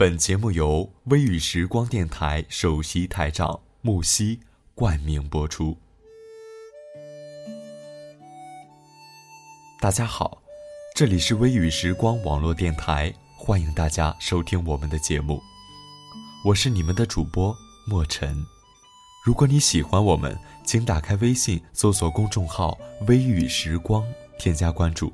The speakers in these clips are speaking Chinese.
本节目由微雨时光电台首席台长木西冠名播出。大家好，这里是微雨时光网络电台，欢迎大家收听我们的节目。我是你们的主播莫尘。如果你喜欢我们，请打开微信搜索公众号“微雨时光”，添加关注。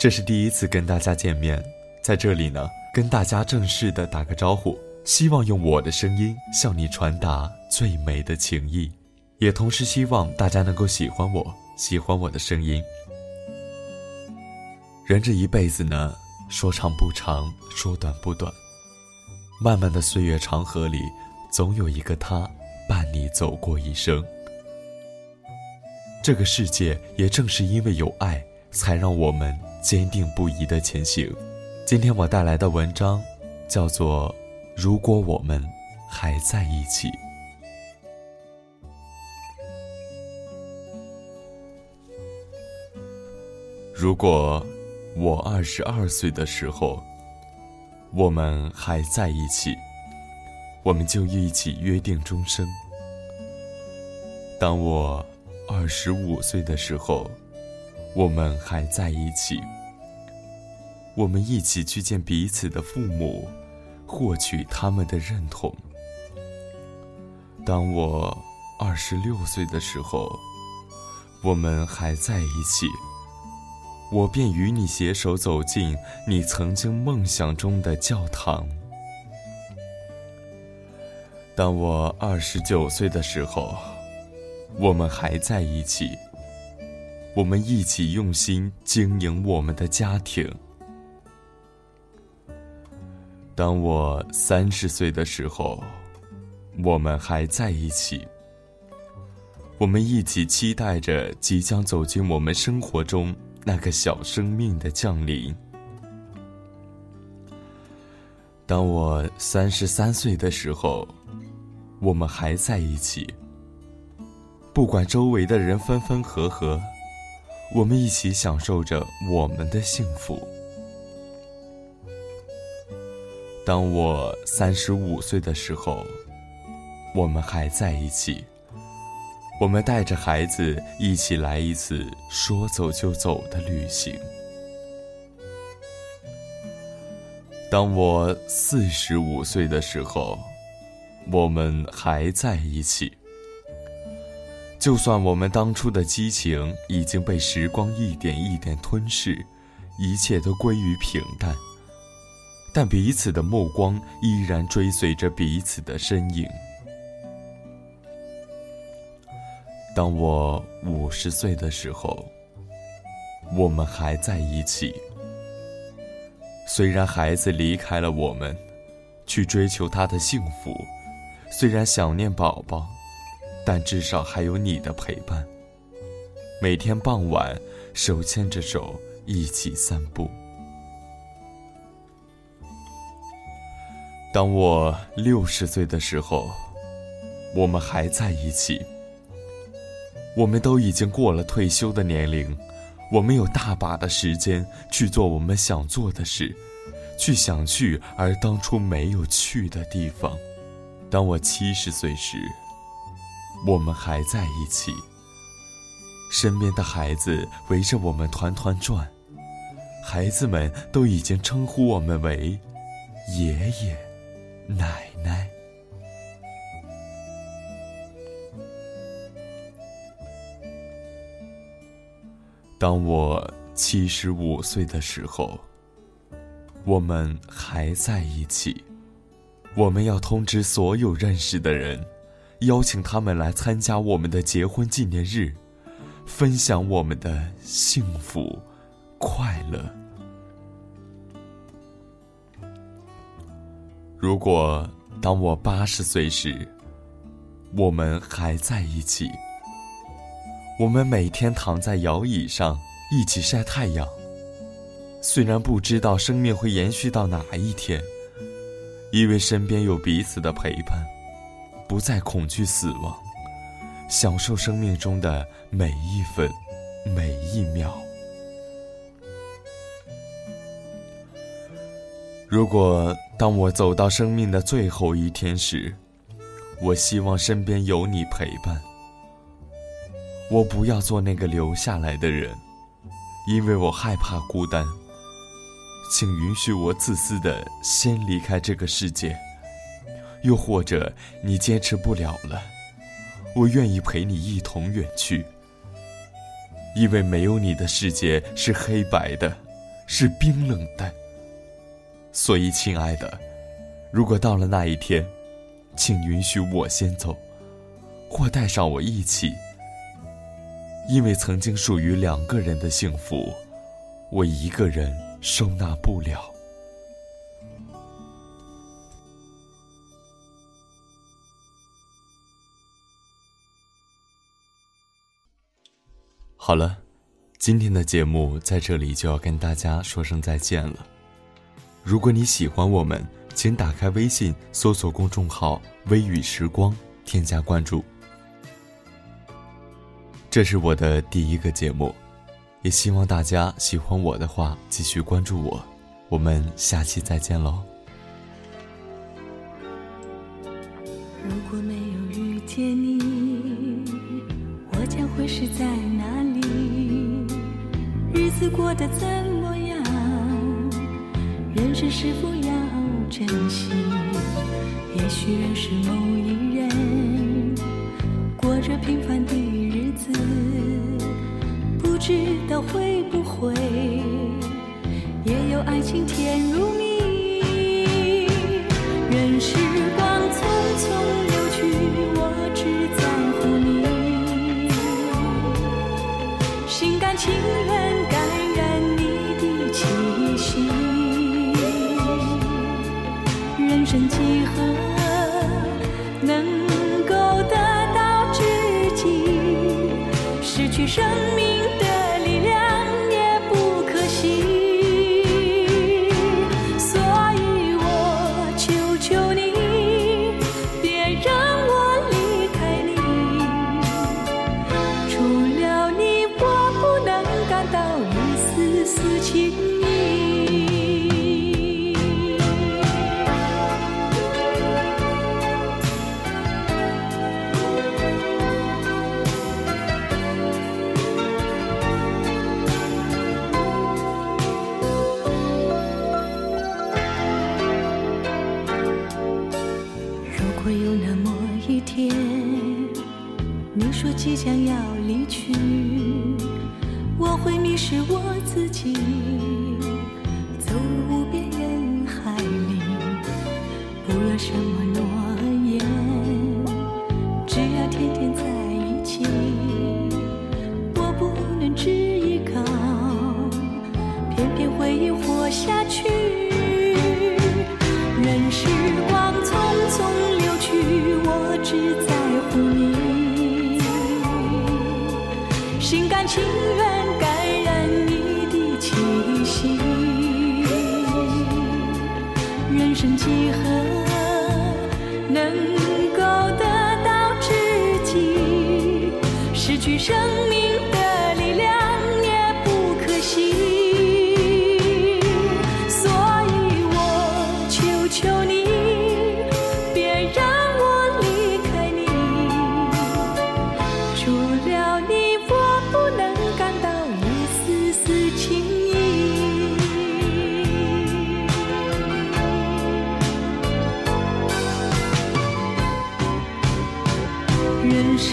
这是第一次跟大家见面，在这里呢。跟大家正式的打个招呼，希望用我的声音向你传达最美的情意，也同时希望大家能够喜欢我，喜欢我的声音。人这一辈子呢，说长不长，说短不短，漫漫的岁月长河里，总有一个他伴你走过一生。这个世界也正是因为有爱，才让我们坚定不移的前行。今天我带来的文章，叫做《如果我们还在一起》。如果我二十二岁的时候，我们还在一起，我们就一起约定终生。当我二十五岁的时候，我们还在一起。我们一起去见彼此的父母，获取他们的认同。当我二十六岁的时候，我们还在一起，我便与你携手走进你曾经梦想中的教堂。当我二十九岁的时候，我们还在一起，我们一起用心经营我们的家庭。当我三十岁的时候，我们还在一起。我们一起期待着即将走进我们生活中那个小生命的降临。当我三十三岁的时候，我们还在一起。不管周围的人分分合合，我们一起享受着我们的幸福。当我三十五岁的时候，我们还在一起。我们带着孩子一起来一次说走就走的旅行。当我四十五岁的时候，我们还在一起。就算我们当初的激情已经被时光一点一点吞噬，一切都归于平淡。但彼此的目光依然追随着彼此的身影。当我五十岁的时候，我们还在一起。虽然孩子离开了我们，去追求他的幸福；虽然想念宝宝，但至少还有你的陪伴。每天傍晚，手牵着手一起散步。当我六十岁的时候，我们还在一起。我们都已经过了退休的年龄，我们有大把的时间去做我们想做的事，去想去而当初没有去的地方。当我七十岁时，我们还在一起。身边的孩子围着我们团团转，孩子们都已经称呼我们为爷爷。奶奶，当我七十五岁的时候，我们还在一起。我们要通知所有认识的人，邀请他们来参加我们的结婚纪念日，分享我们的幸福快乐。如果当我八十岁时，我们还在一起，我们每天躺在摇椅上一起晒太阳。虽然不知道生命会延续到哪一天，因为身边有彼此的陪伴，不再恐惧死亡，享受生命中的每一分每一秒。如果当我走到生命的最后一天时，我希望身边有你陪伴。我不要做那个留下来的人，因为我害怕孤单。请允许我自私的先离开这个世界。又或者你坚持不了了，我愿意陪你一同远去。因为没有你的世界是黑白的，是冰冷的。所以，亲爱的，如果到了那一天，请允许我先走，或带上我一起。因为曾经属于两个人的幸福，我一个人收纳不了。好了，今天的节目在这里就要跟大家说声再见了。如果你喜欢我们，请打开微信搜索公众号“微雨时光”，添加关注。这是我的第一个节目，也希望大家喜欢我的话，继续关注我。我们下期再见喽。如果没有遇见你，我将会是在哪里？日子过得怎人生是否要珍惜？也许认识某一人，过着平凡的日子，不知道会不会也有爱情甜如蜜。任时光匆匆流去，我只在乎你，心甘情愿感染你的气息。身几何会迷失我自己，走入无边人海里。不要什么诺生命的力量也不可惜。所以我求求你，别让我离开你。除了你，我不能感到一丝丝情意。任时